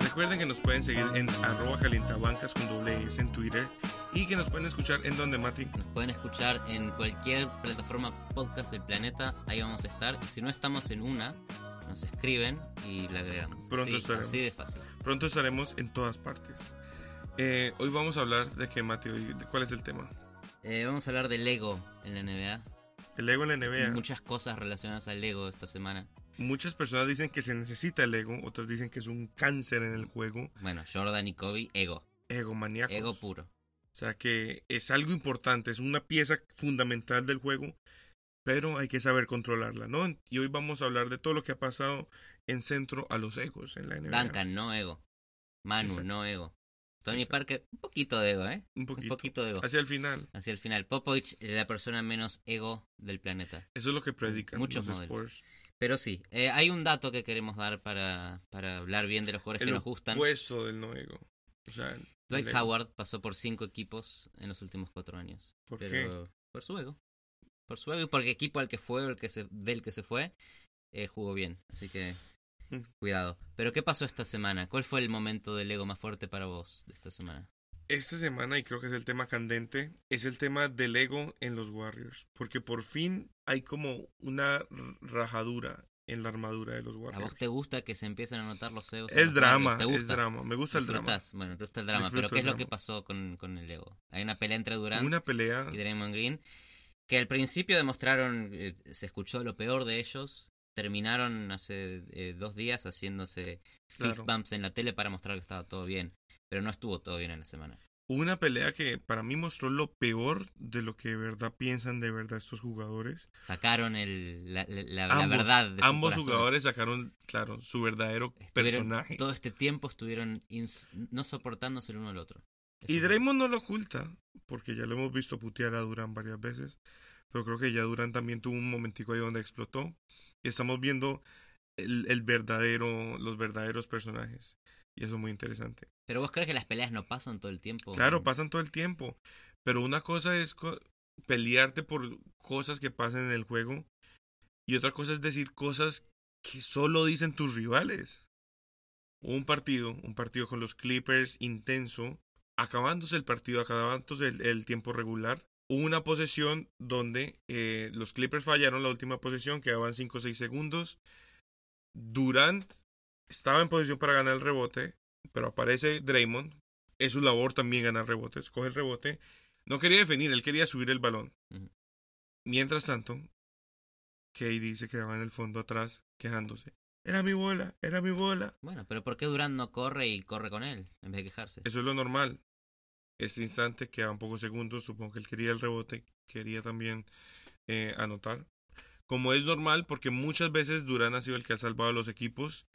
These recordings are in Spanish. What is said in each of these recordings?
Recuerden que nos pueden seguir en arroba calientabancas con doble S en Twitter y que nos pueden escuchar en donde, Mati. Nos pueden escuchar en cualquier plataforma podcast del planeta. Ahí vamos a estar. Y si no estamos en una, nos escriben y la agregamos. Pronto Sí, estaremos. Así de fácil. Pronto estaremos en todas partes. Eh, hoy vamos a hablar de qué, Mati, de cuál es el tema. Eh, vamos a hablar del Lego en la NBA. El ego en la NBA. Muchas cosas relacionadas al Lego esta semana. Muchas personas dicen que se necesita el ego, otros dicen que es un cáncer en el juego. Bueno, Jordan y Kobe, ego. Ego maníaco. Ego puro. O sea que es algo importante, es una pieza fundamental del juego, pero hay que saber controlarla, ¿no? Y hoy vamos a hablar de todo lo que ha pasado en centro a los egos en la NBA. Duncan, no ego. Manu, Exacto. no ego. Tony Exacto. Parker, un poquito de ego, ¿eh? Un Un poquito. de ego. Hacia el final. Hacia el final. Popovich, la persona menos ego del planeta. Eso es lo que predican Muchos los modelos. Pero sí, eh, hay un dato que queremos dar para, para hablar bien de los jugadores que El nos gustan. opuesto del no ego. O sea, el Dwight. Howard pasó por cinco equipos en los últimos cuatro años. ¿Por pero por su ego. Por su ego y porque equipo al que fue o el que se, del que se fue eh, jugó bien. Así que Mm. cuidado. Pero ¿qué pasó esta semana? ¿Cuál fue el momento del ego más fuerte para vos de esta semana? Esta semana, y creo que es el tema candente, es el tema del ego en los Warriors. Porque por fin hay como una rajadura en la armadura de los ¿A Warriors. vos te gusta que se empiecen a notar los egos? Es drama? ¿Te es gusta? drama. Me gusta el drama. Bueno, te gusta el drama. Disfruto Pero ¿qué es lo que pasó con, con el ego? Hay una pelea entre Durant Una pelea. y Draymond Green, que al principio demostraron, eh, se escuchó lo peor de ellos, terminaron hace eh, dos días haciéndose fist Claro. bumps en la tele para mostrar que estaba todo bien, pero no estuvo todo bien en la semana. Una pelea que para mí mostró lo peor de lo que de verdad piensan de verdad estos jugadores. Sacaron el, la, la- la- la Ambos- verdad de Ambos jugadores sacaron, claro, su verdadero Estuvieron- personaje. Todo este tiempo estuvieron no soportándose el uno al otro. Eso Y Draymond no lo oculta, porque ya lo hemos visto putear a Durant varias veces. Pero creo que ya Durant también tuvo un momentico ahí donde explotó. Y estamos viendo el, el verdadero, los verdaderos personajes. Y eso es muy interesante. Pero vos crees que las peleas no pasan todo el tiempo. Claro, pasan todo el tiempo. Pero una cosa es co- pelearte por cosas que pasan en el juego. Y otra cosa es decir cosas que solo dicen tus rivales. Un partido, un partido con los Clippers intenso. Acabándose el partido, acabándose el, el tiempo regular. Una posesión donde eh, los Clippers fallaron la última posesión, quedaban 5 o 6 segundos. Durant estaba en posición para ganar el rebote, pero aparece Draymond. Es su labor también ganar rebotes. Coge el rebote. No quería definir, él quería subir el balón. Mientras tanto, KD se quedaba en el fondo atrás quejándose. Era mi bola, era mi bola. Bueno, pero ¿por qué Durant no corre y corre con él en vez de quejarse? Eso es lo normal. Este instante quedaban pocos segundos. Supongo que él quería el rebote. Quería también eh, anotar. Como es normal, porque muchas veces Durán ha sido el que ha salvado a los equipos.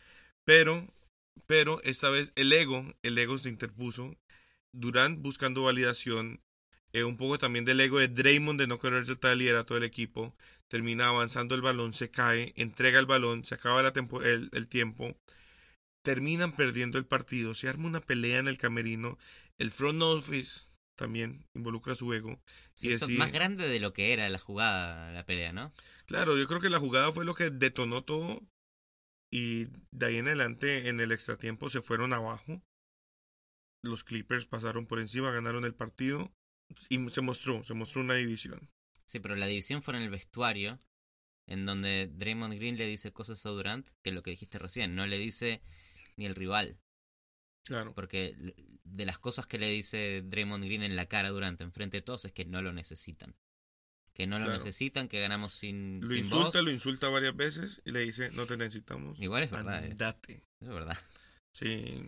Pero, pero esta vez el ego, el ego se interpuso. Durán buscando validación. eh, un poco también del ego de Draymond de no querer soltar el liderato del equipo. Termina avanzando el balón, se cae, entrega el balón, se acaba la tempo- el, el tiempo terminan perdiendo el partido, se arma una pelea en el camerino, el front office también involucra su ego. Sí, y eso es más grande de lo que era la jugada, la pelea, ¿no? Claro, yo creo que la jugada fue lo que detonó todo y de ahí en adelante en el extratiempo se fueron abajo. Los Clippers pasaron por encima, ganaron el partido y se mostró, se mostró una división. Sí, pero la división fue en el vestuario, en donde Draymond Green le dice cosas a Durant, que es lo que dijiste recién, no le dice ni el rival, Claro. porque de las cosas que le dice Draymond Green en la cara Durant, enfrente de todos, es que no lo necesitan. Que no lo necesitan, que ganamos sin, Lo sin insulta, lo insulta varias veces y le dice, no te necesitamos. Igual es verdad, eh. Es verdad. Sí,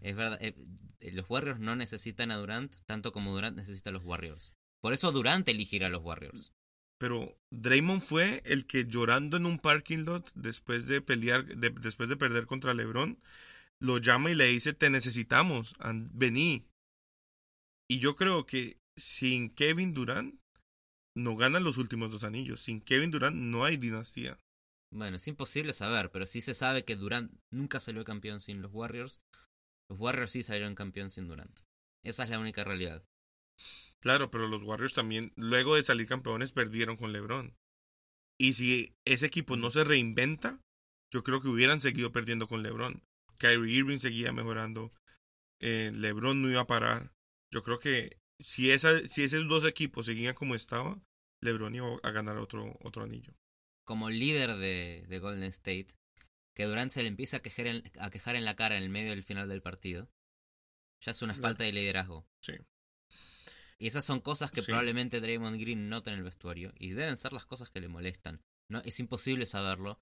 Es verdad. eh, eh, los Warriors no necesitan a Durant tanto como Durant necesita a los Warriors. Por eso Durant elegirá a los Warriors. Pero Draymond fue el que llorando en un parking lot después de pelear, de- después de perder contra LeBron, lo llama y le dice te necesitamos, vení. Y yo creo que sin Kevin Durant no ganan los últimos dos anillos. Sin Kevin Durant no hay dinastía. Bueno, es imposible saber, pero sí se sabe que Durant nunca salió campeón sin los Warriors. Los Warriors sí salieron campeón sin Durant. Esa es la única realidad. Claro, pero los Warriors también, luego de salir campeones, perdieron con LeBron. Y si ese equipo no se reinventa, yo creo que hubieran seguido perdiendo con LeBron. Kyrie Irving seguía mejorando. Eh, LeBron no iba a parar. Yo creo que si, esa, si esos dos equipos seguían como estaba, LeBron iba a ganar otro, otro anillo. Como líder de, de Golden State, que Durant se le empieza a quejar, en, a quejar en la cara en el medio del final del partido, ya es una falta de liderazgo. Sí. Y esas son cosas que Sí. probablemente Draymond Green nota en el vestuario. Y deben ser las cosas que le molestan. No, es imposible saberlo.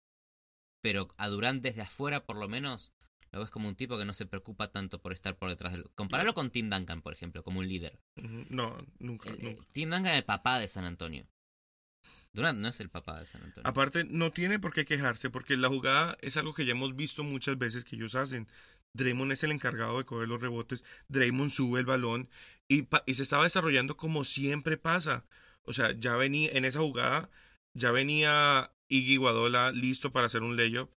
Pero a Durant desde afuera, por lo menos, lo ves como un tipo que no se preocupa tanto por estar por detrás del. Comparalo con Tim Duncan, por ejemplo, como un líder. No, nunca, El- el- nunca. Tim Duncan es el papá de San Antonio. Durant no es el papá de San Antonio. Aparte, no tiene por qué quejarse, porque la jugada es algo que ya hemos visto muchas veces que ellos hacen. Draymond es el encargado de coger los rebotes, Draymond sube el balón y, y se estaba desarrollando como siempre pasa. O sea, ya venía en esa jugada, ya venía Iggy Guadola listo para hacer un layup,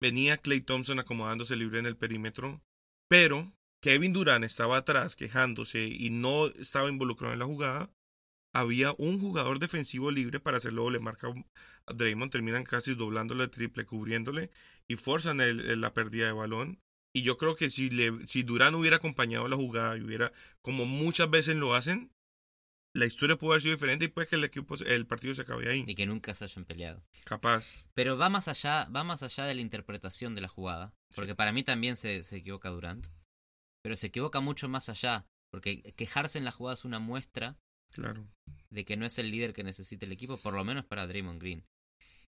venía Clay Thompson acomodándose libre en el perímetro, pero Kevin Durant estaba atrás quejándose y no estaba involucrado en la jugada. Había un jugador defensivo libre para hacerlo doble marca a Draymond, terminan casi doblándole triple, cubriéndole y forzan el- la pérdida de balón. Y yo creo que si, le, si Durán hubiera acompañado la jugada y hubiera, como muchas veces lo hacen, la historia puede haber sido diferente y puede que el equipo, el partido se acabe ahí. Y que nunca se hayan peleado. Capaz. Pero va más allá, va más allá de la interpretación de la jugada. Porque para mí también se, se equivoca Durant. Pero se equivoca mucho más allá. Porque quejarse en la jugada es una muestra Claro. de que no es el líder que necesita el equipo, por lo menos para Draymond Green.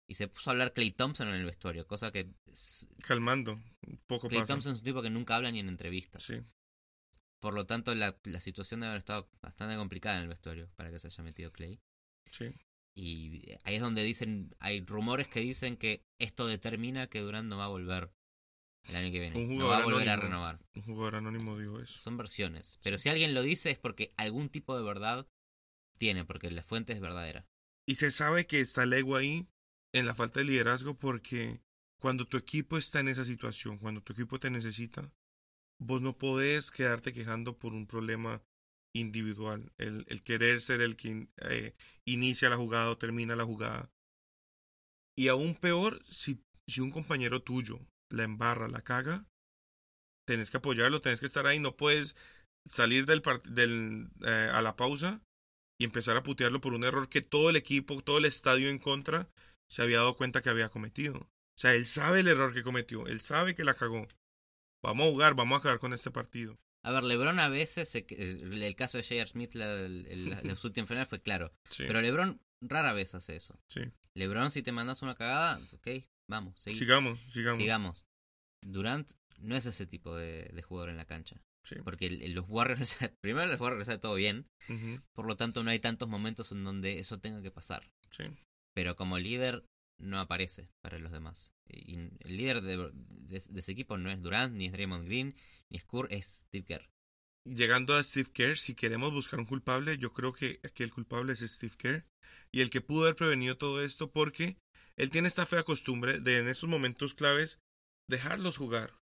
Y se puso a hablar Clay Thompson en el vestuario, cosa que es- Calmando. Poco Clay pasa. Thompson es un tipo que nunca habla ni en entrevistas. Sí. Por lo tanto, la, la situación debe haber estado bastante complicada en el vestuario para que se haya metido Clay. Sí. Y ahí es donde dicen, hay rumores que dicen que esto determina que Durant no va a volver el año que viene. Un No va a volver a renovar. Un jugador anónimo dijo eso. Son versiones. Pero si alguien lo dice es porque algún tipo de verdad tiene, porque la fuente es verdadera. Y se sabe que está ego ahí en la falta de liderazgo porque cuando tu equipo está en esa situación, cuando tu equipo te necesita, vos no podés quedarte quejando por un problema individual. El, el querer ser el que eh, inicia la jugada o termina la jugada. Y aún peor, si, si un compañero tuyo la embarra, la caga, tenés que apoyarlo, tenés que estar ahí, no puedes salir del, del eh, a la pausa y empezar a putearlo por un error que todo el equipo, todo el estadio en contra se había dado cuenta que había cometido. O sea, él sabe el error que cometió, él sabe que la cagó. Vamos a jugar, vamos a acabar con este partido. A ver, LeBron a veces, se- el, el caso de J.R. Smith, la, la, última final fue claro. Sí, Pero LeBron rara vez hace eso. sí. LeBron, si te mandas una cagada, ok, vamos, seguí. Sigamos, sigamos. sigamos. Durant no es ese tipo de, de jugador en la cancha. Sí. Porque los Warriors, primero los Warriors sale todo bien, por lo tanto no hay tantos momentos en donde eso tenga que pasar. sí. Pero como líder no aparece para los demás. Y el líder de, de- de ese equipo no es Durant, ni es Draymond Green, ni es Curry, es Steve Kerr. Llegando a Steve Kerr, si queremos buscar un culpable, yo creo que aquí el culpable es Steve Kerr. Y el que pudo haber prevenido todo esto porque él tiene esta fea costumbre de en esos momentos claves dejarlos jugar.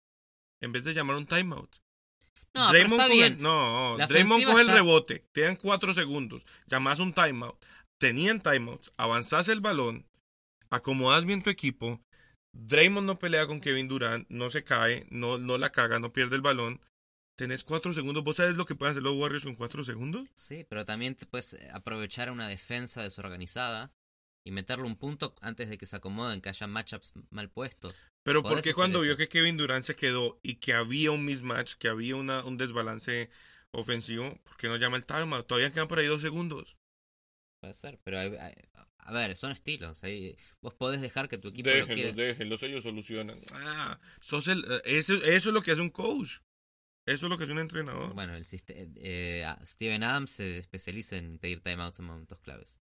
En vez de llamar un timeout. No, pero está coge, bien. No, La Draymond coge el rebote, te dan cuatro segundos, llamas un timeout, tenían timeouts, avanzás el balón, acomodas bien tu equipo, Draymond no pelea con Kevin Durant, no se cae, no, no la caga, no pierde el balón, tenés cuatro segundos, ¿vos sabés lo que pueden hacer los Warriors con cuatro segundos? Sí, pero también te puedes aprovechar una defensa desorganizada y meterle un punto antes de que se acomoden, que haya matchups mal puestos. Pero porque hacer cuando eso. vio que Kevin Durant se quedó y que había un mismatch, que había una, un desbalance ofensivo, ¿por qué no llama el timeout? Todavía quedan por ahí dos segundos. Puede ser, pero hay- hay- a ver, son estilos. ahí vos podés dejar que tu equipo lo Déjenlos, ellos solucionan. Ah, sos el, eh, eso, eso es lo que hace un coach. Eso es lo que hace un entrenador. Bueno, el eh, Steven Adams se especializa en pedir timeouts en momentos claves.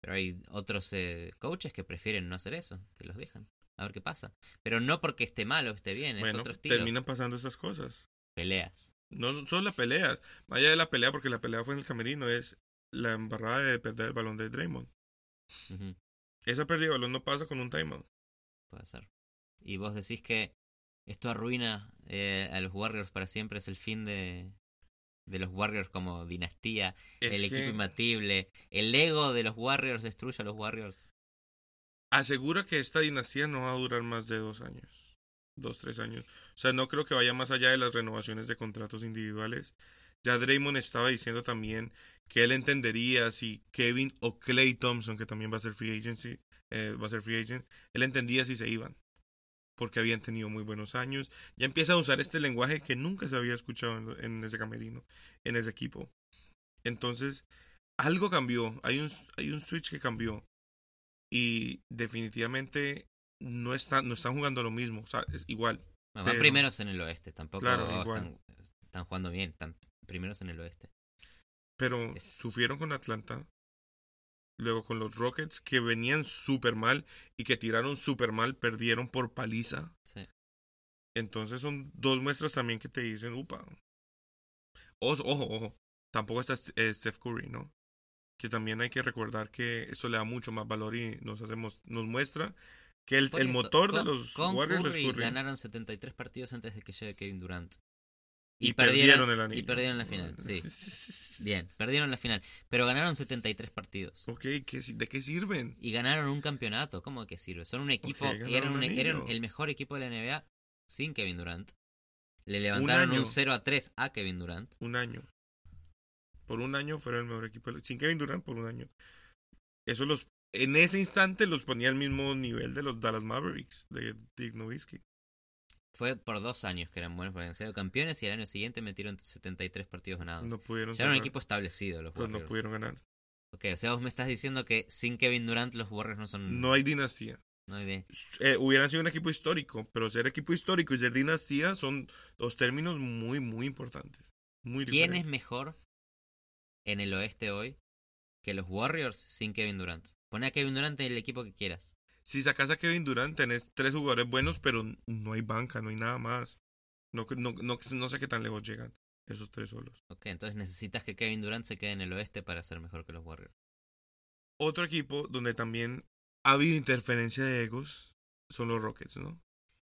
Pero hay otros eh, coaches que prefieren no hacer eso, que los dejan. A ver qué pasa. Pero no porque esté mal o esté bien, es otro estilo. terminan pasando esas cosas. Peleas. No solo la pelea, más allá de la pelea, porque la pelea fue en el camerino, es la embarrada de perder el balón de Draymond. Esa pérdida de balón no pasa con un timeout. Puede ser. Y vos decís que esto arruina eh, a los Warriors para siempre, es el fin de, de los Warriors como dinastía, Es el equipo imbatible, el ego de los Warriors destruye a los Warriors. asegura que esta dinastía no va a durar más de dos años. Dos, tres años. O sea, no creo que vaya más allá de las renovaciones de contratos individuales. Ya Draymond estaba diciendo también que él entendería si Kevin o Clay Thompson, que también va a ser free agency, eh, va a ser free agent, él entendía si se iban. Porque habían tenido muy buenos años. Ya empieza a usar este lenguaje que nunca se había escuchado en, en ese camerino, en ese equipo. Entonces, algo cambió. Hay un, hay un switch que cambió. Y definitivamente no están, no están jugando lo mismo. O sea, es igual. Van Pero- primeros en el oeste, tampoco Claro, están, están jugando bien, están primeros en el oeste. Pero Es- sufrieron con Atlanta. Luego con los Rockets, que venían súper mal y que tiraron súper mal, perdieron por paliza. Sí. Entonces son dos muestras también que te dicen, upa. Ojo, ojo, ojo. Tampoco está eh, Steph Curry, ¿no? Que también hay que recordar que eso le da mucho más valor y nos hacemos, nos muestra que el, motor de los Warriors Curry es Curry. ganaron 73 partidos antes de que llegue Kevin Durant. Y, perdieron, el anillo. Y perdieron la final, sí. Bien, perdieron la final. Pero ganaron 73 partidos. Ok, ¿qué, ¿de qué sirven? Y ganaron un campeonato. ¿Cómo que sirve? Son un equipo. eran, un un- el mejor equipo de la NBA sin Kevin Durant. Le levantaron un, año. 0 a 3 a Kevin Durant. Un año. Por un año fueron el mejor equipo. Sin Kevin Durant, por un año. Eso los. En ese instante los ponía al mismo nivel de los Dallas Mavericks, de Dirk Nowitzki. Fue por dos años que eran buenos porque han sido campeones y el año siguiente metieron 73 partidos ganados. No pudieron ya era un equipo establecido los pues no Warriors. pudieron ganar. Ok, o sea, vos me estás diciendo que sin Kevin Durant los Warriors no son. No hay dinastía. no hay de- Eh, hubieran sido un equipo histórico, pero ser equipo histórico y ser dinastía son dos términos muy, muy importantes. Muy ¿Quién es mejor en el oeste hoy que los Warriors sin Kevin Durant? Pone a Kevin Durant en el equipo que quieras. Si sacas a Kevin Durant, tenés tres jugadores buenos, pero no hay banca, no hay nada más. No, no, no, no sé qué tan lejos llegan esos tres solos. Ok, entonces necesitas que Kevin Durant se quede en el oeste para ser mejor que los Warriors. Otro equipo donde también ha habido interferencia de egos son los Rockets, ¿no?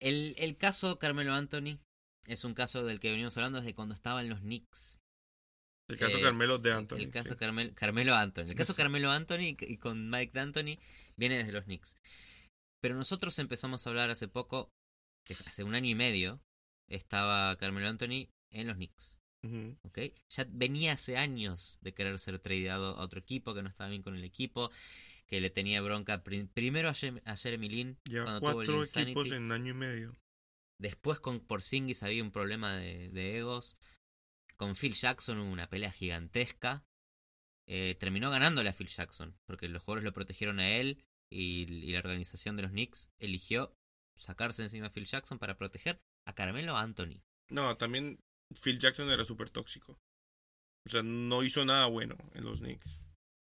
El, el caso Carmelo Anthony es un caso del que venimos hablando desde cuando estaba en los Knicks. El caso Eh, Carmelo de Anthony. El, caso sí. Carmel- Carmelo Anthony. El caso Carmelo Anthony y con Mike D'Antoni viene desde los Knicks. Pero nosotros empezamos a hablar hace poco, que hace un año y medio, estaba Carmelo Anthony en los Knicks. Ujú. ¿ok? Ya venía hace años de querer ser tradeado a otro equipo, que no estaba bien con el equipo, que le tenía bronca prim- primero a, Jeremy Lin, Lleva cuando tuvo el cuatro Insanity. equipos en año y medio. Después con Porzingis había un problema de, de egos. Con Phil Jackson hubo una pelea gigantesca. Eh, terminó ganándole a Phil Jackson, porque los jugadores lo protegieron a él y, y la organización de los Knicks eligió sacarse encima a Phil Jackson para proteger a Carmelo Anthony. No, también Phil Jackson era súper tóxico. O sea, no hizo nada bueno en los Knicks.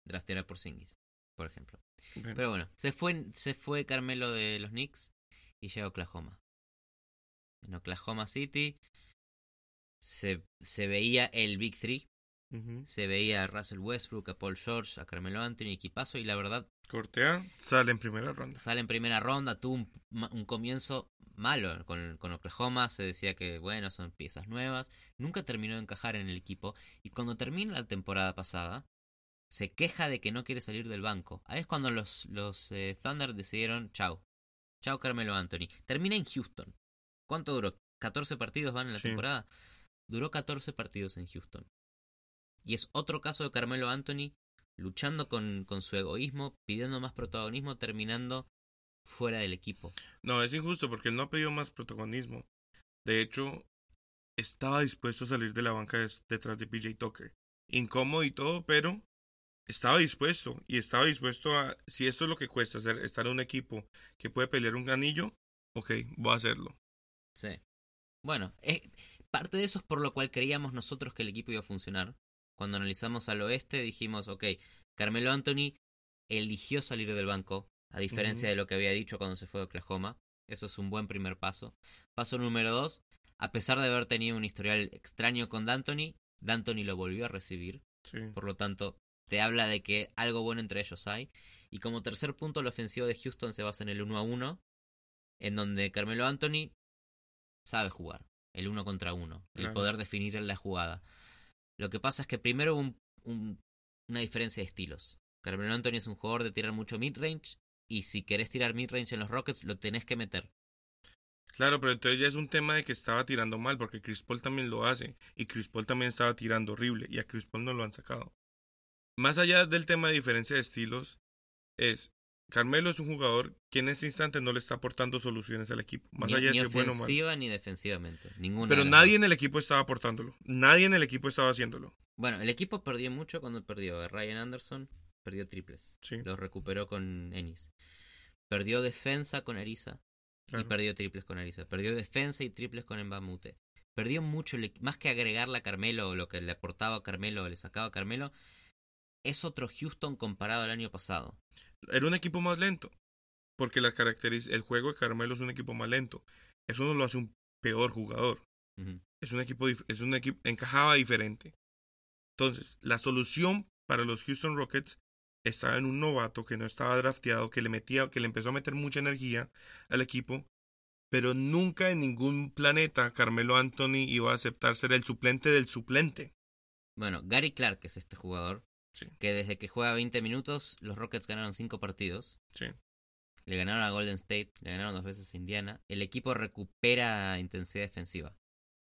Draftear a Porzingis, por ejemplo. Bueno, Pero bueno, se fue, se fue Carmelo de los Knicks y llega a Oklahoma. En Oklahoma City se, se veía el Big Three. Se veía a Russell Westbrook, a Paul George, a Carmelo Anthony, equipazo. Y la verdad, Cortea sale en primera ronda. sale en primera ronda. Tuvo un, ma- un comienzo malo con, con Oklahoma. Se decía que, bueno, son piezas nuevas. Nunca terminó de encajar en el equipo. Y cuando termina la temporada pasada, se queja de que no quiere salir del banco. Ahí es cuando los, los eh, Thunder decidieron, chau. Chau Carmelo Anthony. Termina en Houston. ¿Cuánto duró? ¿14 partidos van en la Sí. temporada? Duró 14 partidos en Houston. Y es otro caso de Carmelo Anthony luchando con, con su egoísmo, pidiendo más protagonismo, terminando fuera del equipo. No, es injusto porque él no ha pedido más protagonismo. De hecho, estaba dispuesto a salir de la banca des- detrás de PJ Tucker. Incómodo y todo, pero estaba dispuesto. Y estaba dispuesto a, si esto es lo que cuesta, hacer, estar en un equipo que puede pelear un anillo, ok, voy a hacerlo. Sí. Bueno, es, parte de eso es por lo cual creíamos nosotros que el equipo iba a funcionar. Cuando analizamos al oeste dijimos, ok, Carmelo Anthony eligió salir del banco, a diferencia de lo que había dicho cuando se fue de Oklahoma. Eso es un buen primer paso. Paso número dos, a pesar de haber tenido un historial extraño con D'Antoni, D'Antoni lo volvió a recibir. Sí. Por lo tanto, te habla de que algo bueno entre ellos hay. Y como tercer punto, la ofensiva de Houston se basa en el 1 a 1. en donde Carmelo Anthony sabe jugar, el uno contra uno, el poder definir en la jugada. Lo que pasa es que primero hubo un- un- una diferencia de estilos. Carmelo Anthony es un jugador de tirar mucho mid-range y si querés tirar mid-range en los Rockets lo tenés que meter. Claro, pero entonces ya es un tema de que estaba tirando mal, porque Chris Paul también lo hace. Y Chris Paul también estaba tirando horrible. Y a Chris Paul no lo han sacado. Más allá del tema de diferencia de estilos, es. Carmelo es un jugador que en este instante no le está aportando soluciones al equipo. Más ni allá de ni ser bueno ofensiva ni defensivamente. Ninguna Pero de nadie en el equipo estaba aportándolo. Nadie en el equipo estaba haciéndolo. Bueno, el equipo perdió mucho cuando perdió. Ryan Anderson perdió triples. Sí, Los recuperó con Ennis. Perdió defensa con Ariza. claro. Y perdió triples con Ariza. Perdió defensa y triples con Mbamute. Perdió mucho, más que agregarle a Carmelo, lo que le aportaba a Carmelo, le sacaba a Carmelo, es otro Houston comparado al año pasado. Era un equipo más lento. Porque la caracteriz el juego de Carmelo es un equipo más lento. Eso no lo hace un peor jugador. Es un equipo, es un equipo, encajaba diferente. Entonces, la solución para los Houston Rockets estaba en un novato que no estaba drafteado, que le metía, que le empezó a meter mucha energía al equipo, pero nunca en ningún planeta Carmelo Anthony iba a aceptar ser el suplente del suplente. Bueno, Gary Clark es este jugador Sí. que desde que juega 20 minutos, los Rockets ganaron 5 partidos. Sí. Le ganaron a Golden State, le ganaron dos veces a Indiana. El equipo recupera intensidad defensiva.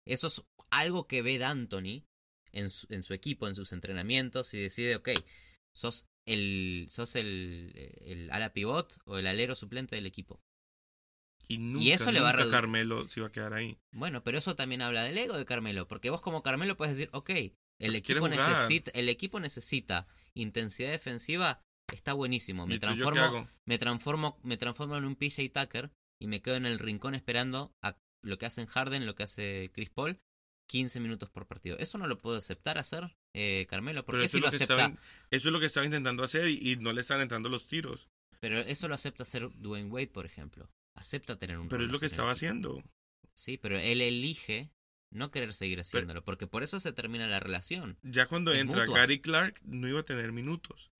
Eso es algo que ve D'Antoni en su, en su equipo, en sus entrenamientos, y decide, ok, sos el, sos el, el ala pivot o el alero suplente del equipo. Y nunca, eso le va a Carmelo se iba a quedar ahí. Bueno, pero eso también habla del ego de Carmelo, porque vos como Carmelo puedes decir, ok, el equipo, necesita, el equipo necesita intensidad defensiva, está buenísimo. Me ¿Y tú, yo qué transformo, me transformo, me transformo en un PJ Tucker y me quedo en el rincón esperando a lo que hacen Harden, lo que hace Chris Paul, 15 minutos por partido. Eso no lo puedo aceptar hacer, eh, Carmelo. ¿Por Pero qué eso si lo acepta? estaba, eso es lo que estaba intentando hacer y, y no le están entrando los tiros. Pero eso lo acepta hacer Dwayne Wade, por ejemplo. Acepta tener un Pero es lo que estaba haciendo. Sí, pero él elige no querer seguir haciéndolo, porque por eso se termina la relación. Ya cuando Es entra mutua. Gary Clark, no iba a tener minutos.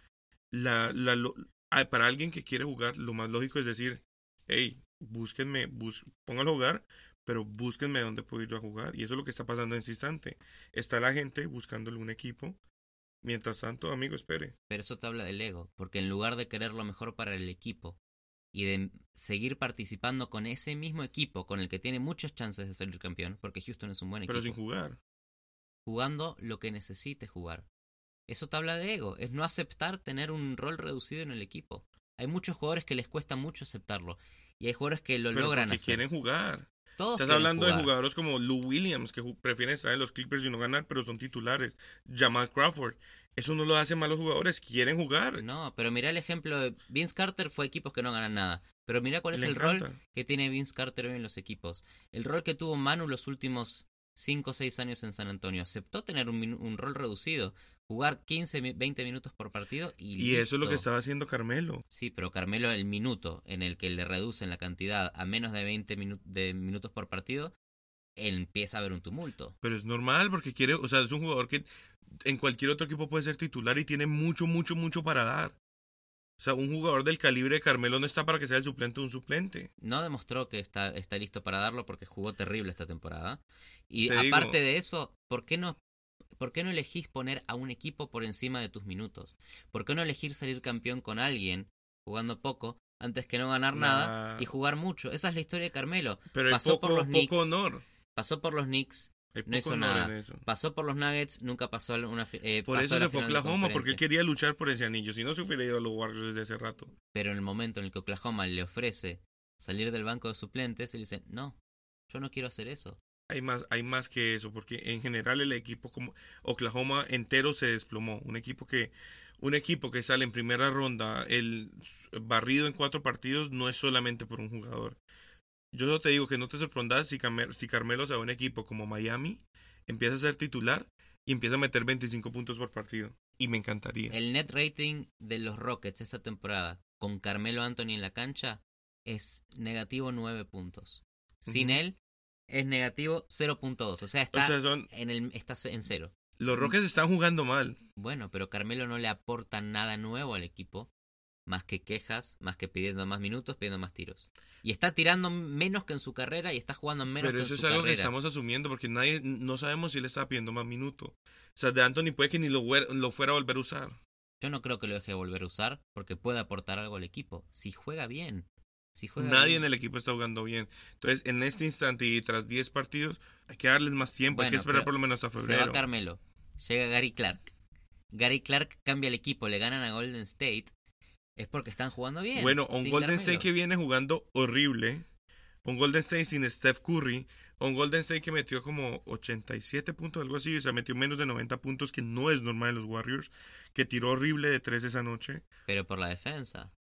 La, la, lo- ah, para alguien que quiere jugar, lo más lógico es decir, hey, búsquenme, bus, pónganlo a jugar, pero búsquenme dónde puedo ir a jugar. Y eso es lo que está pasando en ese instante. Está la gente buscándole un equipo. Mientras tanto, amigo, espere. Pero eso te habla del ego, porque en lugar de querer lo mejor para el equipo y de seguir participando con ese mismo equipo con el que tiene muchas chances de salir campeón, porque Houston es un buen Pero equipo, sin jugar. jugando lo que necesite jugar. Eso te habla de ego, es no aceptar tener un rol reducido en el equipo. Hay muchos jugadores que les cuesta mucho aceptarlo y hay jugadores que lo Pero logran hacer. quieren jugar. Todos Estás hablando jugar. de jugadores como Lou Williams, que prefieren estar en los Clippers y no ganar, pero son titulares. Jamal Crawford. Eso no lo hace malos jugadores, quieren jugar. No, pero mira el ejemplo de Vince Carter fue equipos que no ganan nada. Pero mira cuál es Le el rol que tiene Vince Carter hoy en los equipos. El rol que tuvo Manu los últimos 5 o 6 años en San Antonio. Aceptó tener un, un rol reducido. Jugar 15, mi- 20 minutos por partido y Y eso es lo que estaba haciendo Carmelo. Sí, pero Carmelo el minuto en el que le reducen la cantidad a menos de 20 minu- de minutos por partido, empieza a haber un tumulto. Pero es normal porque quiere, o sea, es un jugador que en cualquier otro equipo puede ser titular y tiene mucho, mucho, mucho para dar. O sea, un jugador del calibre de Carmelo no está para que sea el suplente de un suplente. No demostró que está, está listo para darlo porque jugó terrible esta temporada. Y Te aparte digo- de eso, ¿por qué no ¿Por qué no elegís poner a un equipo por encima de tus minutos? ¿Por qué no elegir salir campeón con alguien jugando poco antes que no ganar nada y jugar mucho? Esa es la historia de Carmelo. Pero hay Pasó poco, por los poco Knicks. honor. Pasó por los Knicks, no hizo nada. pasó por los Nuggets, nunca pasó a una eh, Por pasó eso se fue a Oklahoma, porque él quería luchar por ese anillo. Si no, se hubiera ido a los Warriors desde hace rato. Pero en el momento en el que Oklahoma le ofrece salir del banco de suplentes, él dice, "No, yo no quiero hacer eso." Hay más, hay más que eso, porque en general el equipo como Oklahoma entero se desplomó. Un equipo que, un equipo que sale en primera ronda, el barrido en cuatro partidos, no es solamente por un jugador. Yo te digo que no te sorprendas si, Carmelo se va a un equipo como Miami, empieza a ser titular y empieza a meter 25 puntos por partido. Y me encantaría. El net rating de los Rockets esta temporada con Carmelo Anthony en la cancha es negativo 9 puntos. Sin él es negativo 0.2. O sea, está, o sea, son, en el, está en cero. los Rockets están jugando mal. Bueno, pero Carmelo no le aporta nada nuevo al equipo. Más que quejas, más que pidiendo más minutos, pidiendo más tiros. Y está tirando menos que en su carrera y está jugando menos Pero que eso en es su algo carrera. que estamos asumiendo porque nadie, no sabemos si él está pidiendo más minutos. O sea, de Anthony puede que ni lo, lo fuera a volver a usar. Yo no creo que lo deje de volver a usar porque puede aportar algo al equipo. Si juega bien. Si juega Nadie bien. en el equipo está jugando bien. Entonces, en este instante y tras 10 partidos, hay que darles más tiempo. hay que Bueno, esperar pero por lo menos hasta Se febrero. va Carmelo. Llega Gary Clark. Gary Clark cambia el equipo, le ganan a Golden State. Es porque están jugando bien. Bueno, un Golden Carmelo. State que viene jugando horrible. Un Golden State sin Steph Curry. Un Golden State que metió como 87 puntos, algo así. O sea, metió menos de 90 puntos, que no es normal en los Warriors. Que tiró horrible de 3 esa noche. Pero por la defensa.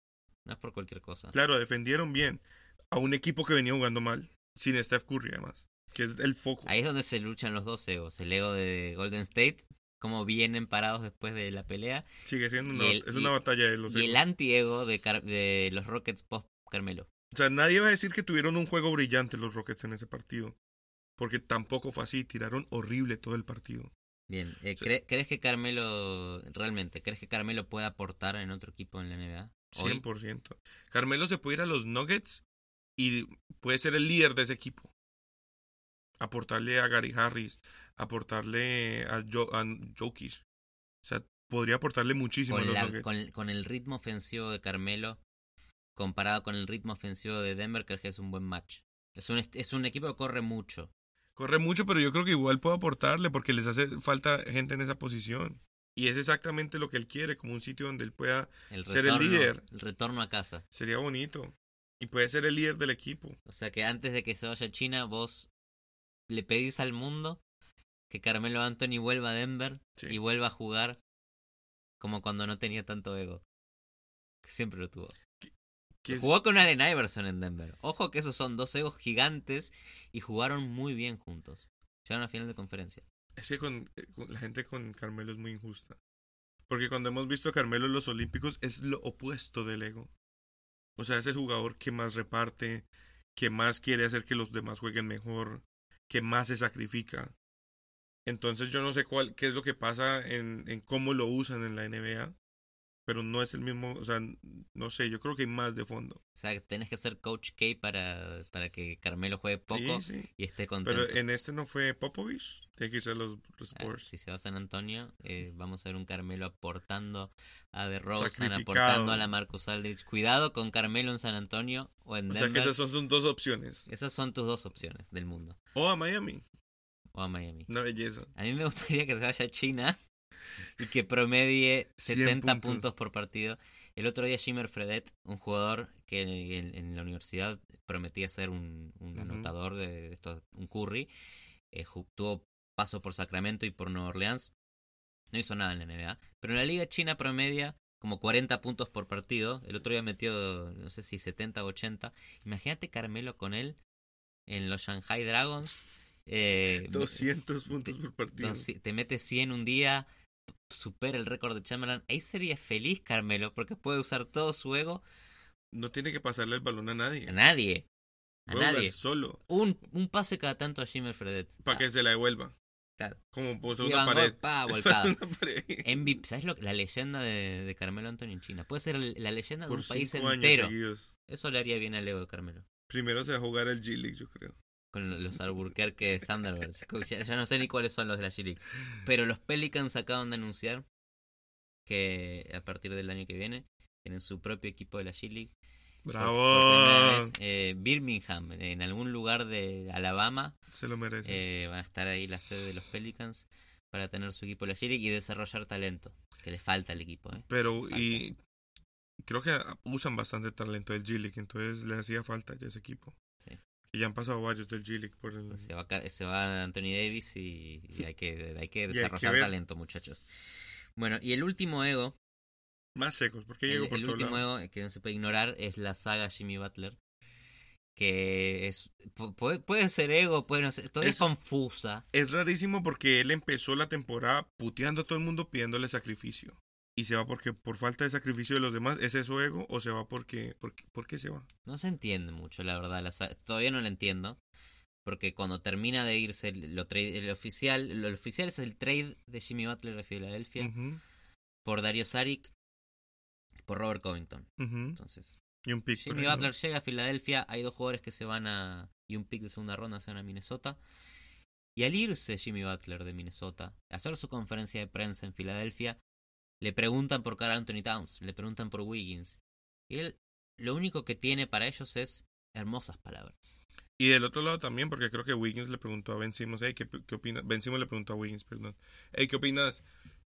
No es por cualquier cosa. Claro, defendieron bien a un equipo que venía jugando mal. Sin Steph Curry, además. Que es el foco. Ahí es donde se luchan los dos egos. El ego de Golden State, cómo vienen parados después de la pelea. Sigue siendo una, el- es y- una batalla de los y el anti-ego de, Car- de los Rockets post Carmelo. O sea, nadie va a decir que tuvieron un juego brillante los Rockets en ese partido. Porque tampoco fue así. Tiraron horrible todo el partido. Bien, eh, Sí. ¿cre- ¿crees que Carmelo, realmente, crees que Carmelo puede aportar en otro equipo en la NBA? Hoy, 100%. Carmelo se puede ir a los Nuggets y puede ser el líder de ese equipo. Aportarle a Gary Harris, aportarle a, jo a Jokic. O sea, podría aportarle muchísimo con, la- con, con el ritmo ofensivo de Carmelo, comparado con el ritmo ofensivo de Denver, crees que es un buen match. Es un, es un equipo que corre mucho. Corre mucho, pero yo creo que igual puedo aportarle porque les hace falta gente en esa posición. Y es exactamente lo que él quiere, como un sitio donde él pueda... El Ser el líder. El retorno a casa. Sería bonito. Y puede ser el líder del equipo. O sea que antes de que se vaya a China, vos le pedís al mundo que Carmelo Anthony vuelva a Denver Sí. y vuelva a jugar como cuando no tenía tanto ego. Que siempre lo tuvo. Jugó con Allen Iverson en Denver. Ojo que esos son dos egos gigantes y jugaron muy bien juntos. Llegaron a final de conferencia. Es que con, eh, con- la gente con Carmelo es muy injusta. Porque cuando hemos visto a Carmelo en los Olímpicos es lo opuesto del ego. O sea, es el jugador que más reparte, que más quiere hacer que los demás jueguen mejor, que más se sacrifica. Entonces yo no sé cuál, qué es lo que pasa en, en cómo lo usan en la NBA, pero no es el mismo, o sea, no sé, yo creo que hay más de fondo. O sea, tenés que ser Coach K para, para que Carmelo juegue poco Sí, sí. y esté contento. Pero en este no fue Popovich, tiene que irse a los, los Ah, Spurs. Si se va a San Antonio, eh, vamos a ver un Carmelo aportando a DeRozan, Sacrificado. aportando a la Marcus Aldridge. Cuidado con Carmelo en San Antonio o en O Denver. sea que esas son dos opciones. Esas son tus dos opciones del mundo. O a Miami, O a Miami. una belleza. A mí me gustaría que se vaya a China y que promedie 100 70 puntos. puntos. por partido. El otro día Jimmer Fredet, un jugador que en, en la universidad prometía ser un, anotador de estos, un curry, eh, tuvo paso por Sacramento y por Nueva Orleans. No hizo nada en la NBA. Pero en la liga china promedia como 40 puntos por partido. El otro día metió, no sé si 70 o 80. Imagínate Carmelo con él en los Shanghai Dragons. Eh, 200 puntos por partido. Te mete 100 un día, supera el récord de Chamberlain. Ahí sería feliz Carmelo porque puede usar todo su ego No tiene que pasarle el balón a nadie. a nadie. A nadie. solo. Un, un pase cada tanto a Jimmy Fredet. Para que se la devuelva. claro. Como puso una pared. Pa, una pared. MVP, ¿sabes lo que- la leyenda de, de Carmelo Anthony en China? Puede ser la leyenda de Por un país entero. seguidos. Eso le haría bien al ego de Carmelo. Primero se va a jugar el G-League, yo creo. Con los Albuquerque Thunderbirds. ya, ya no sé ni cuáles son los de la G-League. Pero los Pelicans acaban de anunciar que a partir del año que viene tienen su propio equipo de la G-League. Por- por primera ¡Bravo! eh, Birmingham, en algún lugar de Alabama, Se lo merece. eh, van a estar ahí la sede de los Pelicans para tener su equipo de la G-League y desarrollar talento, que le falta al equipo. ¿eh? Pero, y creo que usan bastante talento del G-League, entonces le hacía falta ya ese equipo. Sí. Y ya han pasado varios del G-League por el... Se va, se va Anthony Davis y, y hay que, hay que que desarrollar talento, muchachos. Bueno, y el último ego, Más secos, porque el, llegó por el último ego que no se puede ignorar es la saga Jimmy Butler. Que es, pu- puede, puede ser ego, puede no ser, todavía es Es- confusa. Es rarísimo porque él empezó la temporada puteando a todo el mundo pidiéndole sacrificio. Y se va porque por falta de sacrificio de los demás, ¿es eso ego? ¿O se va porque, porque ¿por qué se va? No se entiende mucho, la verdad. la todavía no lo entiendo. Porque cuando termina de irse lo el oficial, lo oficial es el trade de Jimmy Butler de Filadelfia por Dario Saric. por Robert Covington. Entonces, Y un pick. Jimmy. Butler llega a Filadelfia, hay dos jugadores que se van a... y un pick de segunda ronda se van a Minnesota. Y al irse Jimmy Butler de Minnesota, a hacer su conferencia de prensa en Filadelfia, le preguntan por Carl Anthony Towns, le preguntan por Wiggins. Y él lo único que tiene para ellos es hermosas palabras. Y del otro lado también, porque creo que Wiggins le preguntó a Ben Simmons, hey, ¿qué, qué opinas? Ben le preguntó a Wiggins, perdón, hey, ¿qué opinas?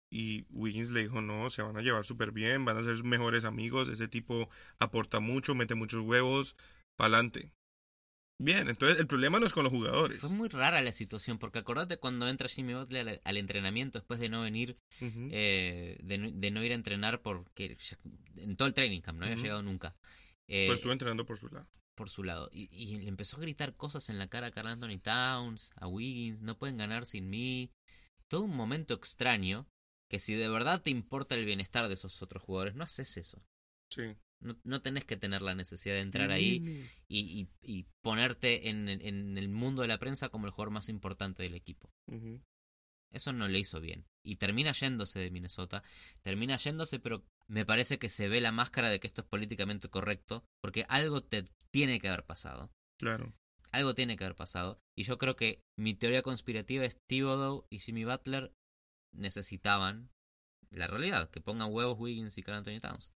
Y Wiggins le dijo, no, se van a llevar súper bien, van a ser mejores amigos, ese tipo aporta mucho, mete muchos huevos, pa'lante. Bien, entonces el problema no es con los jugadores. Fue muy rara la situación, porque acordate cuando entra Jimmy Butler al, al entrenamiento después de no venir, eh, de, no, de no ir a entrenar porque en todo el training camp no había llegado nunca. Eh, Pues estuvo entrenando por su lado. por su lado. Y, y le empezó a gritar cosas en la cara a Carl Anthony Towns, a Wiggins, no pueden ganar sin mí. Todo un momento extraño que si de verdad te importa el bienestar de esos otros jugadores, no haces eso. Sí. No, no tenés que tener la necesidad de entrar ahí y, y- y ponerte en, en- el mundo de la prensa como el jugador más importante del equipo. Eso no le hizo bien. Y termina yéndose de Minnesota. Termina yéndose, pero me parece que se ve la máscara de que esto es políticamente correcto. Porque algo te tiene que haber pasado. Claro. Algo tiene que haber pasado. Y yo creo que mi teoría conspirativa es Thibodeau y Jimmy Butler necesitaban la realidad, que pongan huevos Wiggins y Carl Anthony Towns.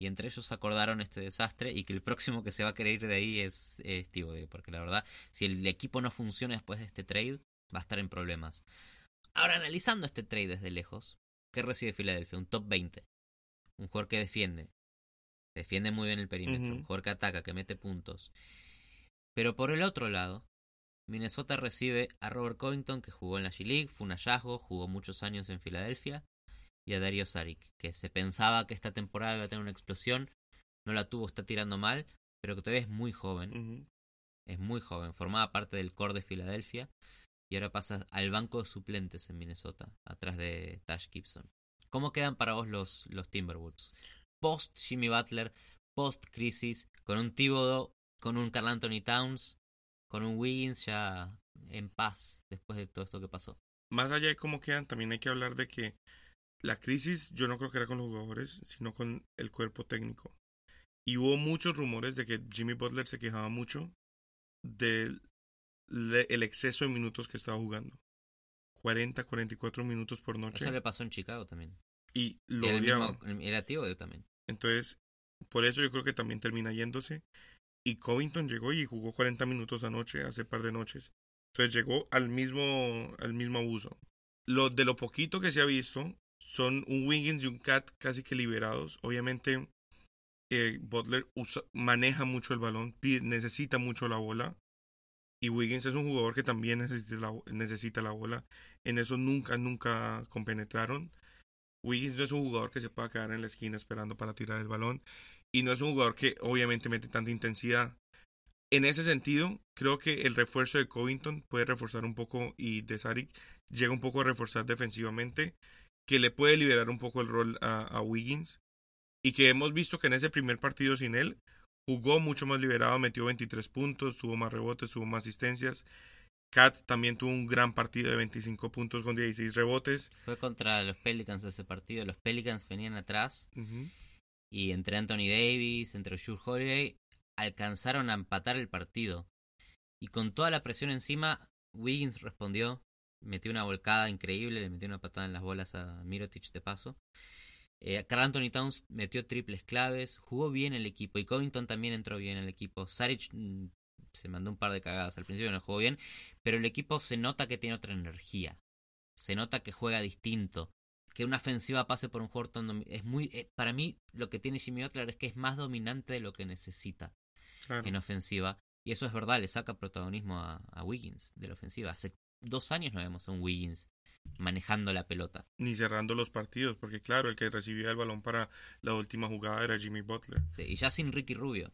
Y entre ellos acordaron este desastre y que el próximo que se va a querer ir de ahí es, es Thibodeau, porque la verdad, si el equipo no funciona después de este trade, va a estar en problemas. Ahora, analizando este trade desde lejos, ¿qué recibe Filadelfia? Un top 20. Un jugador que defiende. Defiende muy bien el perímetro. Un jugador que ataca, que mete puntos. Pero por el otro lado, Minnesota recibe a Robert Covington, que jugó en la G-League, fue un hallazgo, jugó muchos años en Filadelfia, y a Dario Saric, que se pensaba que esta temporada iba a tener una explosión, no la tuvo, está tirando mal, pero que todavía es muy joven, es muy joven, formaba parte del core de Filadelfia, y ahora pasa al banco de suplentes en Minnesota, atrás de Tash Gibson. ¿Cómo quedan para vos los, los Timberwolves? Post Jimmy Butler, post crisis, con un Thibodeau, con un Carl Anthony Towns, con un Wiggins ya en paz después de todo esto que pasó. Más allá de cómo quedan, también hay que hablar de que la crisis yo no creo que era con los jugadores, sino con el cuerpo técnico. Y hubo muchos rumores de que Jimmy Butler se quejaba mucho del el exceso de minutos que estaba jugando. 40, 44 minutos por noche. Eso le pasó en Chicago también. Y lo Era, el mismo, era Thibodeau también. Entonces, por eso yo creo que también termina yéndose. Y Covington llegó y jugó 40 minutos anoche, hace par de noches. Entonces llegó al mismo, al mismo abuso. Lo, de lo poquito que se ha visto, son un Wiggins y un Cat casi que liberados. Obviamente, eh, Butler maneja mucho el balón, necesita mucho la bola. Y Wiggins es un jugador que también necesita la, necesita la bola. En eso nunca, nunca compenetraron. Wiggins no es un jugador que se pueda quedar en la esquina esperando para tirar el balón. Y no es un jugador que obviamente mete tanta intensidad. En ese sentido, creo que el refuerzo de Covington puede reforzar un poco y de Saric llega un poco a reforzar defensivamente, que le puede liberar un poco el rol a, a Wiggins. Y que hemos visto que en ese primer partido sin él jugó mucho más liberado, metió 23 puntos, tuvo más rebotes, tuvo más asistencias. Kat también tuvo un gran partido de 25 puntos con 16 rebotes. Fue contra los Pelicans ese partido. Los Pelicans venían atrás y entre Anthony Davis, entre Drew Holiday, alcanzaron a empatar el partido. Y con toda la presión encima, Wiggins respondió, metió una volcada increíble, le metió una patada en las bolas a Mirotic de paso. Eh, Carl Anthony Towns metió triples claves, jugó bien el equipo y Covington también entró bien el equipo. Saric mm, se mandó un par de cagadas al principio, no jugó bien, pero el equipo se nota que tiene otra energía. Se nota que juega distinto. Que una ofensiva pase por un jugador tan es muy eh, para mí lo que tiene Jimmy Butler es que es más dominante de lo que necesita Claro. en ofensiva y eso es verdad, le saca protagonismo a, a Wiggins de la ofensiva. Hace dos años no vemos a un Wiggins manejando la pelota. ni cerrando los partidos, porque claro, el que recibía el balón para la última jugada era Jimmy Butler. Sí, y ya sin Ricky Rubio.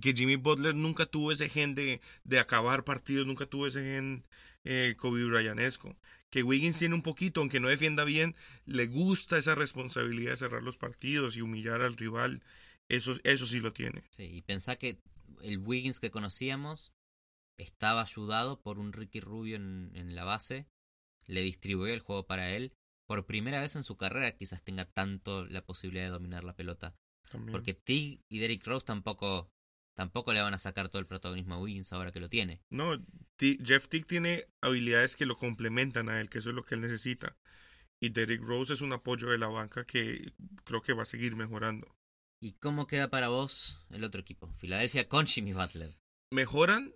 Que Jimmy Butler nunca tuvo ese gen de, de acabar partidos, nunca tuvo ese gen eh, Kobe Bryanesco. Que Wiggins tiene un poquito, aunque no defienda bien, le gusta esa responsabilidad de cerrar los partidos y humillar al rival. Eso, eso sí lo tiene. Sí, y pensá que el Wiggins que conocíamos estaba ayudado por un Ricky Rubio en, en la base, le distribuyó el juego para él. Por primera vez en su carrera quizás tenga tanto la posibilidad de dominar la pelota. también. Porque Tig y Derrick Rose tampoco, tampoco le van a sacar todo el protagonismo a Wiggins ahora que lo tiene. No, T- Jeff Tick tiene habilidades que lo complementan a él, que eso es lo que él necesita. Y Derrick Rose es un apoyo de la banca que creo que va a seguir mejorando. ¿Y cómo queda para vos el otro equipo? Filadelfia con Jimmy Butler. Mejoran,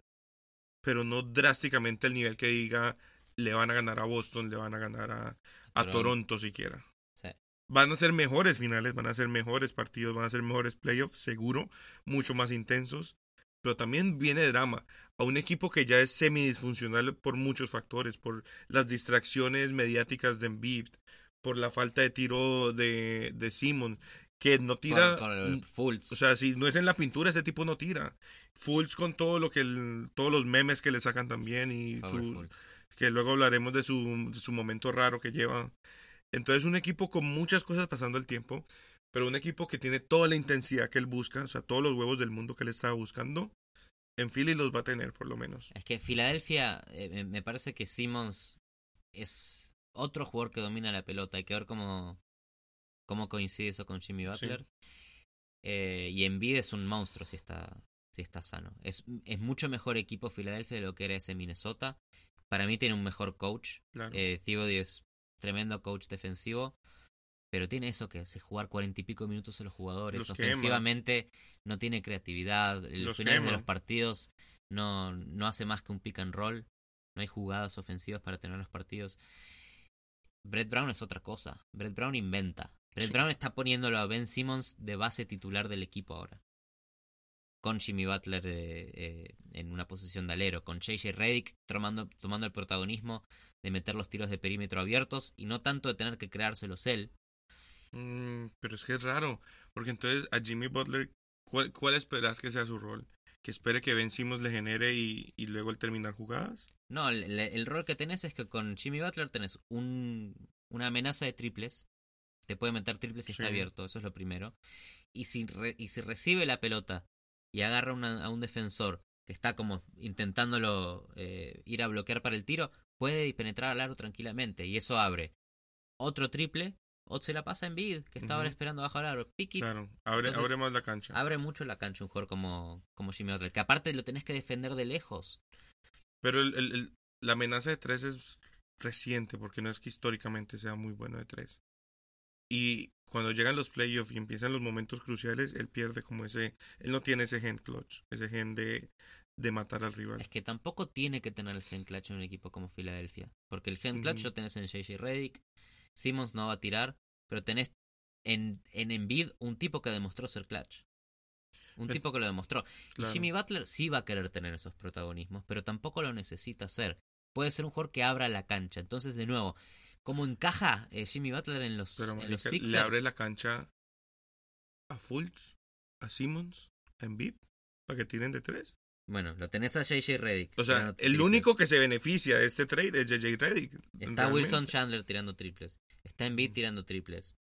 pero no drásticamente al nivel que diga le van a ganar a Boston, le van a ganar a, a Toronto. Toronto siquiera. Sí. Van a ser mejores finales, van a ser mejores partidos, van a ser mejores playoffs, seguro, mucho más intensos. Pero también viene drama a un equipo que ya es semidisfuncional por muchos factores, por las distracciones mediáticas de Embiid, por la falta de tiro de, de Simon, que no tira. Con, con el Fultz. O sea, si no es en la pintura, ese tipo no tira. Fultz con todo lo que el- todos los memes que le sacan también y sus- que luego hablaremos de su, de su momento raro que lleva. Entonces, un equipo con muchas cosas pasando el tiempo, pero un equipo que tiene toda la intensidad que él busca, o sea, todos los huevos del mundo que él estaba buscando, en Philly los va a tener por lo menos. Es que Filadelfia, eh, me- me parece que Simmons es otro jugador que domina la pelota. Hay que ver cómo, cómo coincide eso con Jimmy Butler. Eh, y Embiid es un monstruo si está, si está sano. Es, es mucho mejor equipo Filadelfia de lo que era ese Minnesota. Para mí tiene un mejor coach. Claro. Eh, Thibodeau es tremendo coach defensivo. Pero tiene eso que hace jugar cuarenta y pico minutos a los jugadores. Los. Ofensivamente no tiene creatividad. En los finales de los partidos no, no hace más que un pick and roll. No hay jugadas ofensivas para tener los partidos. Brett Brown es otra cosa. Brett Brown inventa. Brett Sí. Brown está poniéndolo a Ben Simmons de base titular del equipo ahora. Con Jimmy Butler eh, eh, en una posición de alero. Con JJ Redick tomando, tomando el protagonismo de meter los tiros de perímetro abiertos y no tanto de tener que creárselos él. Mm, pero es que es raro, porque entonces a Jimmy Butler, ¿cuál, cuál esperas que sea su rol? ¿Que espere que Ben Simmons le genere y, y luego el terminar jugadas? No, el rol que tenés es que con Jimmy Butler tenés un, una amenaza de triples. Te puede meter triples si Sí. está abierto, eso es lo primero. Y si, re- y si recibe la pelota y agarra una- a un defensor que está como intentándolo eh, ir a bloquear para el tiro, puede penetrar al aro tranquilamente. Y eso abre otro triple o se la pasa en bid, que está ahora esperando bajo el aro. Piqui, Claro, abre, Entonces, abre más la cancha. abre mucho la cancha un jugador como, como Jimmy Butler. Que aparte lo tenés que defender de lejos. Pero el, el- el- la amenaza de tres es reciente, porque no es que históricamente sea muy bueno de tres. Y cuando llegan los playoffs y empiezan los momentos cruciales, él pierde como ese... Él no tiene ese gen clutch, ese gen de, de matar al rival. Es que tampoco tiene que tener el gen clutch en un equipo como Filadelfia. Porque el gen clutch lo tenés en JJ Redick. Simmons no va a tirar. Pero tenés en, en Embiid un tipo que demostró ser clutch. Un Eh, tipo que lo demostró. Claro. Y Jimmy Butler sí va a querer tener esos protagonismos. Pero tampoco lo necesita hacer. Puede ser un jugador que abra la cancha. Entonces, de nuevo, ¿cómo encaja eh, Jimmy Butler en los, Pero en los Sixers? le abre la cancha a Fultz, a Simmons, a Embiid, para que tiren de tres. Bueno, lo tenés a JJ Redick. O sea, el triples. único que se beneficia de este trade es JJ Redick. Está realmente. Wilson Chandler tirando triples. Está Embiid tirando triples.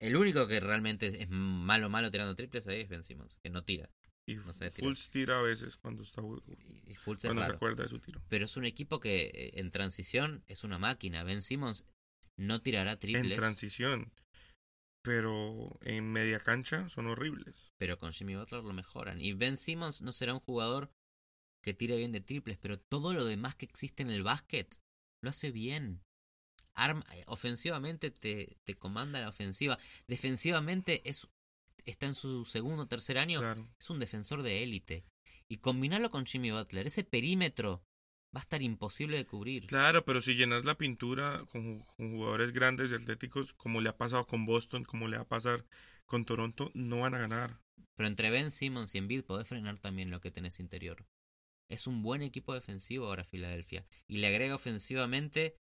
El único que realmente es malo malo tirando triples ahí es Ben Simmons, que no tira. Y no. Fultz tira a veces cuando está Y y Fultz es cuando se acuerda de su tiro. Pero es un equipo que eh, en transición es una máquina. Ben Simmons no tirará En triples, transición. Pero en media cancha son horribles. pero con Jimmy Butler lo mejoran. Y Ben Simmons no será un jugador que tire bien de triples, pero todo lo demás que existe en el básquet lo hace bien. Arma, eh, ofensivamente te, te comanda la ofensiva. Defensivamente es, está en su segundo o tercer año. Claro. Es un defensor de élite. Y combinarlo con Jimmy Butler, ese perímetro va a estar imposible de cubrir. Claro, pero si llenas la pintura con, ju- con jugadores grandes y atléticos, como le ha pasado con Boston, como le va a pasar con Toronto, no van a ganar. Pero entre Ben Simmons y Embiid podés frenar también lo que tenés interior. Es un buen equipo defensivo ahora Filadelfia. Y le agrega ofensivamente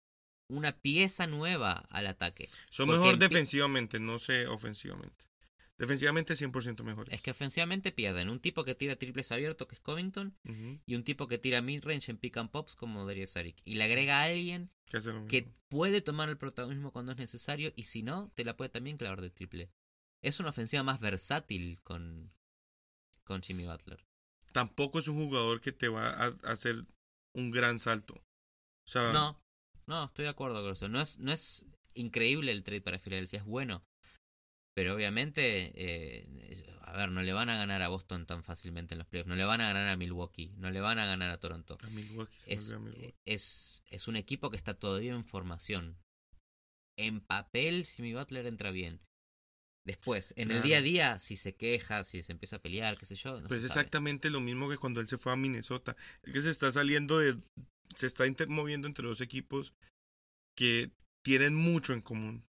una pieza nueva al ataque. Son Porque mejor defensivamente, no sé ofensivamente. Defensivamente 100% mejores. Es que ofensivamente pierden un tipo que tira triples abiertos que es Covington y un tipo que tira midrange en pick and pops como Darius Saric. Y le agrega a alguien que puede tomar el protagonismo cuando es necesario y si no, te la puede también clavar de triple. Es una ofensiva más versátil con, con Jimmy Butler. Tampoco es un jugador que te va a, a hacer un gran salto. O sea, No, no, estoy de acuerdo con eso. No es, no es increíble el trade para Filadelfia, es bueno. Pero obviamente, eh, a ver, no le van a ganar a Boston tan fácilmente en los playoffs. No le van a ganar a Milwaukee. No le van a ganar a Toronto. A Milwaukee, Es, a Milwaukee. es, es un equipo que está todavía en formación. En papel, Jimmy Butler entra bien. Después, en el día a día, si se queja, si se empieza a pelear, qué sé yo. No Pues exactamente lo mismo que cuando él se fue a Minnesota. Es que se está saliendo de. Se está moviendo entre dos equipos que tienen mucho en común.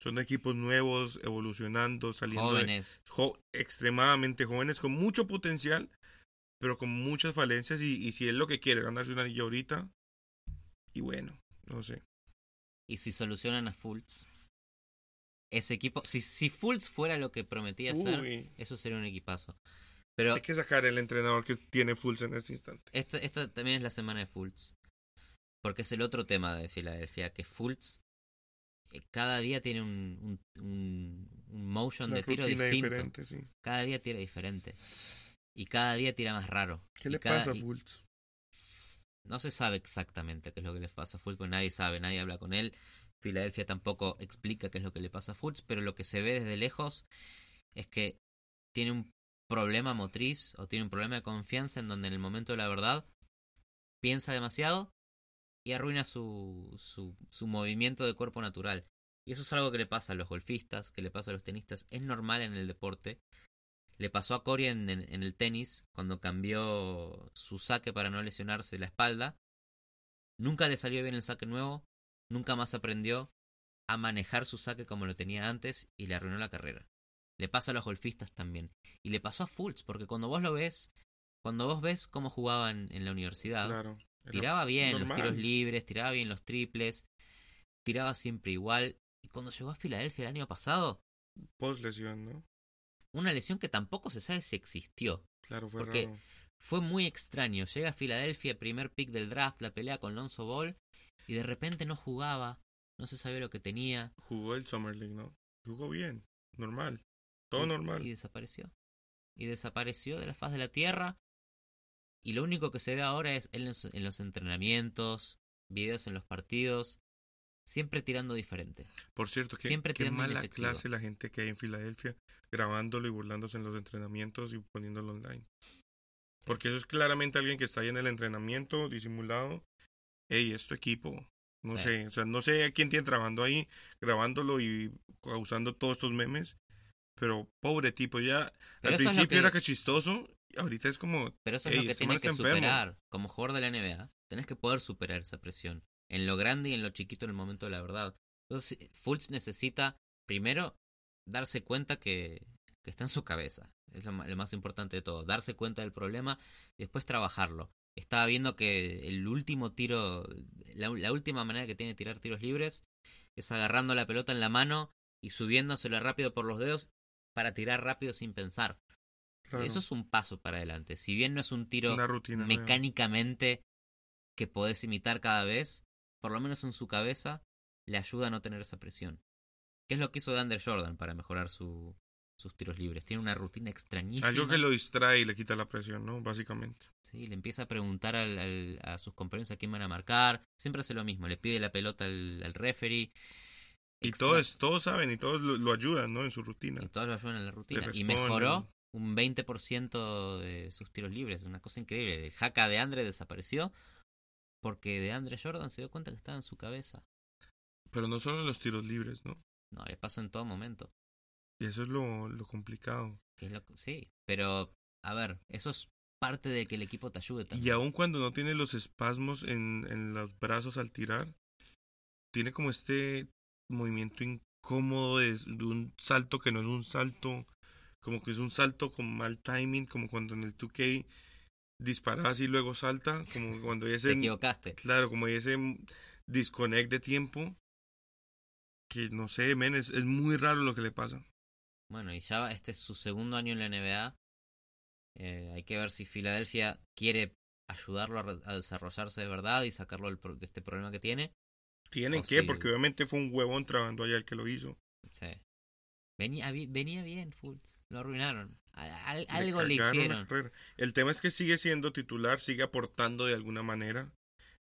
Son equipos nuevos, evolucionando, saliendo de- Jóvenes. jo- extremadamente jóvenes, con mucho potencial, pero con muchas falencias. Y, y si es lo que quiere, ganarse un anillo ahorita. Y bueno, no sé. Y si solucionan a Fultz, ese equipo, si, si Fultz fuera lo que prometía ser, eso sería un equipazo. Pero hay que sacar el entrenador que tiene Fultz en este instante. esta, esta también es la semana de Fultz. Porque es el otro tema de Filadelfia, que Fultz cada día tiene un, un, un, un motion Una de tiro distinto. diferente, sí. Cada día tira diferente. Y cada día tira más raro. ¿Qué Y le cada- pasa a Fultz? No se sabe exactamente qué es lo que le pasa a Fultz, porque nadie sabe, nadie habla con él. Filadelfia tampoco explica qué es lo que le pasa a Fultz, pero lo que se ve desde lejos es que tiene un problema motriz o tiene un problema de confianza en donde en el momento de la verdad piensa demasiado y arruina su, su, su movimiento de cuerpo natural. Y eso es algo que le pasa a los golfistas, que le pasa a los tenistas, es normal en el deporte. Le pasó a Cory en, en- en el tenis cuando cambió su saque para no lesionarse la espalda. Nunca le salió bien el saque nuevo, nunca más aprendió a manejar su saque como lo tenía antes y le arruinó la carrera. Le pasa a los golfistas también. Y le pasó a Fultz, porque cuando vos lo ves, cuando vos ves cómo jugaban en la universidad, Claro. Tiraba bien los tiros libres, tiraba bien los triples, tiraba siempre igual. Y cuando llegó a Filadelfia el año pasado, Post lesión, ¿no? una lesión que tampoco se sabe si existió. Claro, fue Porque- raro. Fue muy extraño. Llega a Filadelfia, primer pick del draft, la pelea con Lonzo Ball, y de repente no jugaba, no se sabía lo que tenía. Jugó el Summer League, ¿no? Jugó bien, normal. Todo y, normal. Y desapareció. Y desapareció de la faz de la tierra. Y lo único que se ve ahora es él en los, en los entrenamientos, videos en los partidos, siempre tirando diferente. Por cierto, qué, Siempre qué mala inefectivo. clase la gente que hay en Filadelfia grabándolo y burlándose en los entrenamientos y poniéndolo online. Porque eso es claramente alguien que está ahí en el entrenamiento, disimulado. Ey, es tu equipo. No Sí. sé, o sea, no sé a quién tiene trabajando ahí, grabándolo y causando todos estos memes. Pero pobre tipo, ya Pero al principio que- era que chistoso, ahorita es como, Pero eso es lo que tienes que enfermo. superar. Como jugador de la NBA, tenés que poder superar esa presión. En lo grande y en lo chiquito en el momento de la verdad. Entonces, Fultz necesita, primero, darse cuenta que, que está en su cabeza. Es lo, lo más importante de todo. Darse cuenta del problema y después trabajarlo. Estaba viendo que el último tiro, la, la última manera que tiene de tirar tiros libres es agarrando la pelota en la mano y subiéndosela rápido por los dedos para tirar rápido sin pensar. Claro, Eso es un paso para adelante. Si bien no es un tiro rutina. mecánicamente que podés imitar cada vez, por lo menos en su cabeza, le ayuda a no tener esa presión. ¿Qué es lo que hizo Dander Jordan para mejorar su, sus tiros libres? Tiene una rutina extrañísima. Algo que lo distrae y le quita la presión, ¿no? Básicamente. Sí, le empieza a preguntar al- al- a sus compañeros a quién van a marcar. Siempre hace lo mismo. Le pide la pelota al, al referee. Y todos, todos saben y todos lo, lo ayudan, ¿no? En su rutina. Y todos lo ayudan en la rutina. Y mejoró un 20% de sus tiros libres. Una cosa increíble. El jaca de Andre desapareció porque de Andre Jordan se dio cuenta que estaba en su cabeza. Pero no solo en los tiros libres, ¿no? No, le pasa en todo momento. Y eso es lo, lo complicado. Es lo sí, pero a ver, eso es parte de que el equipo te ayude también. Y aun cuando no tiene los espasmos en, en los brazos al tirar, tiene como este movimiento incómodo de, de un salto que no es un salto, como que es un salto con mal timing, como cuando en el 2K disparas y luego salta, como cuando hay Te ese, equivocaste. claro, como ese disconnect de tiempo, que no sé, men, es, es muy raro lo que le pasa. Bueno, y ya este es su segundo año en la NBA. Eh, hay que ver si Filadelfia quiere ayudarlo a, desarrollarse de verdad y sacarlo del pro- de este problema que tiene. Tienen que, porque obviamente fue un huevón trabajando allá el que lo hizo. Sí. Venía, venía bien, Fultz. Lo arruinaron. Al- al- Le algo le hicieron. El tema es que sigue siendo titular, sigue aportando de alguna manera.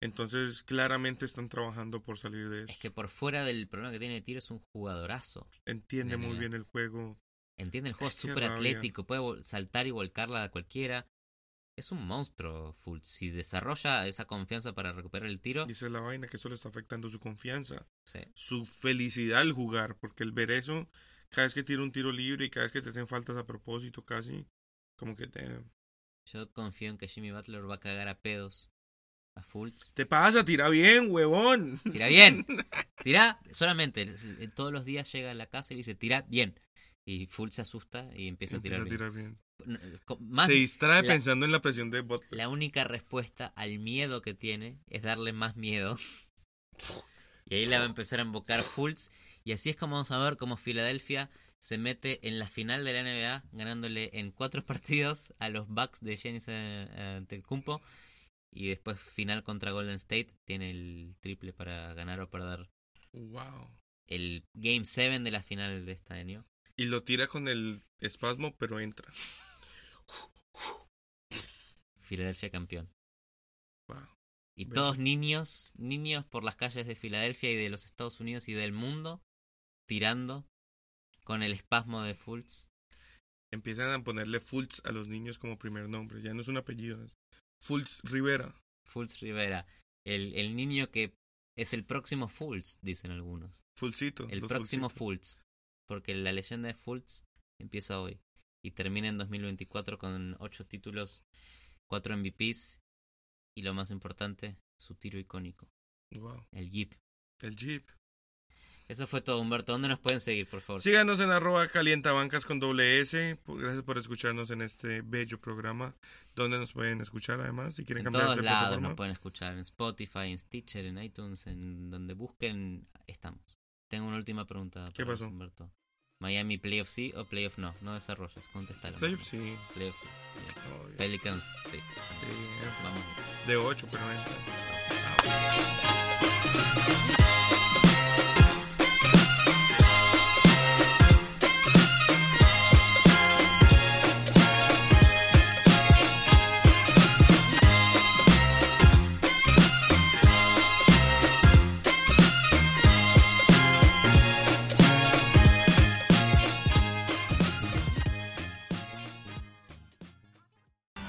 Entonces, claramente están trabajando por salir de eso. Es que por fuera del problema que tiene de tiro es un jugadorazo. Entiende muy bien el juego. Entiende el juego, súper atlético, puede saltar y volcarla a cualquiera. Es un monstruo, Fultz. Si desarrolla esa confianza para recuperar el tiro, es la vaina que eso le está afectando su confianza, sí. su felicidad al jugar, porque el ver eso, cada vez que tira un tiro libre y cada vez que te hacen faltas a propósito, casi, como que te... yo confío en que Jimmy Butler va a cagar a pedos a Fultz. Te pasa, tira bien, huevón. Tira bien, tira solamente. eh, Todos los días llega a la casa y le dice, tira bien. Y Fultz se asusta y empieza, Empieza a tirar bien. bien. N- co- Más, Se distrae la- pensando en la presión de Butler. La única respuesta al miedo que tiene es darle más miedo. Y ahí le va a empezar a invocar Fultz. Y así es como vamos a ver cómo Filadelfia se mete en la final de la NBA, ganándole en cuatro partidos a los Bucks de Giannis eh, Antetokounmpo. Y después final contra Golden State. Tiene el triple para ganar o perder Wow. el Game 7 de la final de este año. Y lo tira con el espasmo, pero entra. Filadelfia campeón. Wow. Y todos niños, niños por las calles de Filadelfia y de los Estados Unidos y del mundo, tirando con el espasmo de Fultz. Empiezan a ponerle Fultz a los niños como primer nombre. Ya no es un apellido. es Fultz Rivera. Fultz Rivera. El, el niño que es el próximo Fultz, dicen algunos. Fulcito. El próximo. Fultz. Porque la leyenda de Fultz empieza hoy. Y termina en 2024 con 8 títulos, 4 MVPs. Y lo más importante, su tiro icónico. Wow. El Jeep. El Jeep. Eso fue todo, Humberto. ¿Dónde nos pueden seguir, por favor? Síganos en arroba calientabancas con doble S. Por- Gracias por escucharnos en este bello programa. Donde nos pueden escuchar además. Si quieren En cambiarse todos de lados plataforma. nos pueden escuchar, en Spotify, en Stitcher, en iTunes, en donde busquen, estamos. Tengo una última pregunta. ¿Qué para pasó? Humberto. ¿Miami playoff sí o playoff no? No desarrolles, contéstalo. Playoff sí. Playoff sí. Obvio. Pelicans sí. Sí, Vamos. De 8, pero entra.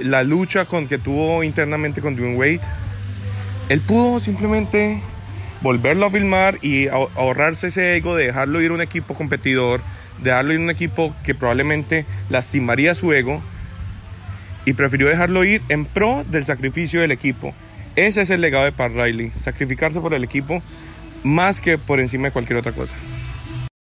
La lucha con que tuvo internamente con Dwayne Wade, él pudo simplemente volverlo a filmar y ahorrarse ese ego de dejarlo ir a un equipo competidor, dejarlo ir a un equipo que probablemente lastimaría su ego y prefirió dejarlo ir en pro del sacrificio del equipo. Ese es el legado de Pat Riley, sacrificarse por el equipo más que por encima de cualquier otra cosa.